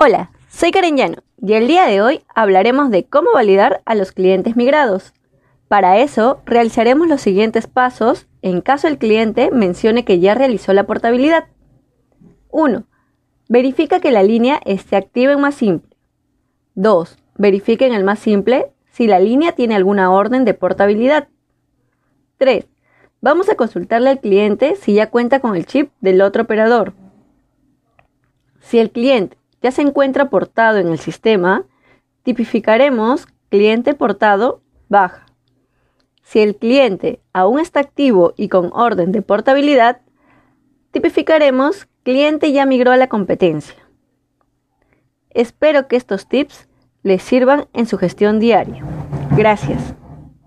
Hola, soy Karen Llano y el día de hoy hablaremos de cómo validar a los clientes migrados. Para eso, realizaremos los siguientes pasos en caso el cliente mencione que ya realizó la portabilidad. 1. Verifica que la línea esté activa en más simple. 2. Verifica en el más simple si la línea tiene alguna orden de portabilidad. 3. Vamos a consultarle al cliente si ya cuenta con el chip del otro operador. Si el cliente ya se encuentra portado en el sistema, tipificaremos cliente portado baja. Si el cliente aún está activo y con orden de portabilidad, tipificaremos cliente ya migró a la competencia. Espero que estos tips les sirvan en su gestión diaria. Gracias.